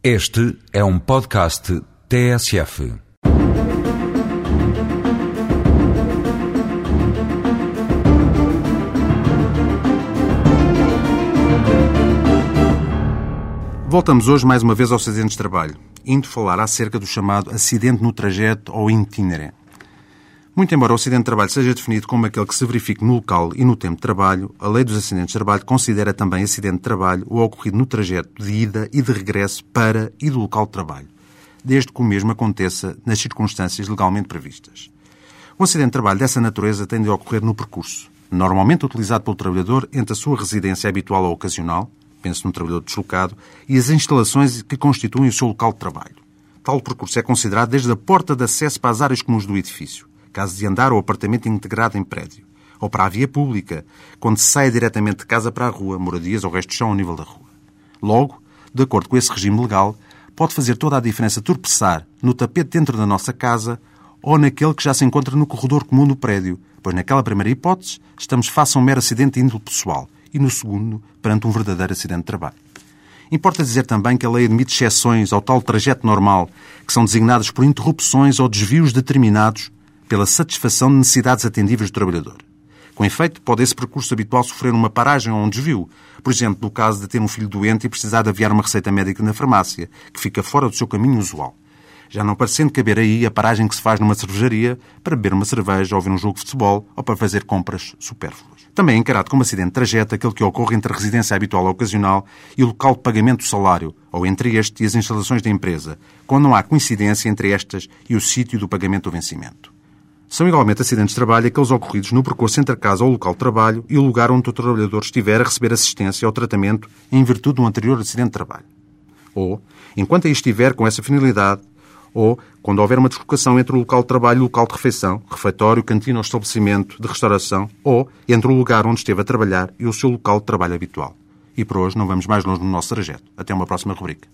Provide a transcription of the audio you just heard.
Este é um podcast TSF. Voltamos hoje mais uma vez ao acidente de trabalho, indo falar acerca do chamado acidente no trajeto ou itinere. Muito embora o acidente de trabalho seja definido como aquele que se verifique no local e no tempo de trabalho, a Lei dos Acidentes de Trabalho considera também acidente de trabalho o ocorrido no trajeto de ida e de regresso para e do local de trabalho, desde que o mesmo aconteça nas circunstâncias legalmente previstas. O acidente de trabalho dessa natureza tem de ocorrer no percurso, normalmente utilizado pelo trabalhador entre a sua residência habitual ou ocasional, penso num trabalhador deslocado, e as instalações que constituem o seu local de trabalho. Tal percurso é considerado desde a porta de acesso para as áreas comuns do edifício, caso de andar ou apartamento integrado em prédio, ou para a via pública, quando se sai diretamente de casa para a rua, moradias ou resto de chão ao nível da rua. Logo, de acordo com esse regime legal, pode fazer toda a diferença tropeçar no tapete dentro da nossa casa ou naquele que já se encontra no corredor comum do prédio, pois naquela primeira hipótese estamos face a um mero acidente de índole pessoal e no segundo, perante um verdadeiro acidente de trabalho. Importa dizer também que a lei admite exceções ao tal trajeto normal, que são designadas por interrupções ou desvios determinados pela satisfação de necessidades atendíveis do trabalhador. Com efeito, pode esse percurso habitual sofrer uma paragem ou um desvio, por exemplo, no caso de ter um filho doente e precisar de aviar uma receita médica na farmácia, que fica fora do seu caminho usual já não parecendo caber aí a paragem que se faz numa cervejaria para beber uma cerveja ou ver um jogo de futebol ou para fazer compras supérfluas. Também é encarado como acidente de trajeto aquele que ocorre entre a residência habitual ou ocasional e o local de pagamento do salário, ou entre este e as instalações da empresa, quando não há coincidência entre estas e o sítio do pagamento do vencimento. São igualmente acidentes de trabalho aqueles ocorridos no percurso entre a casa ou o local de trabalho e o lugar onde o trabalhador estiver a receber assistência ou tratamento em virtude de um anterior acidente de trabalho. Ou, enquanto aí estiver com essa finalidade, ou quando houver uma deslocação entre o local de trabalho e o local de refeição, refeitório, cantina ou estabelecimento de restauração, ou entre o lugar onde esteve a trabalhar e o seu local de trabalho habitual. E por hoje não vamos mais longe no nosso trajeto. Até uma próxima rubrica.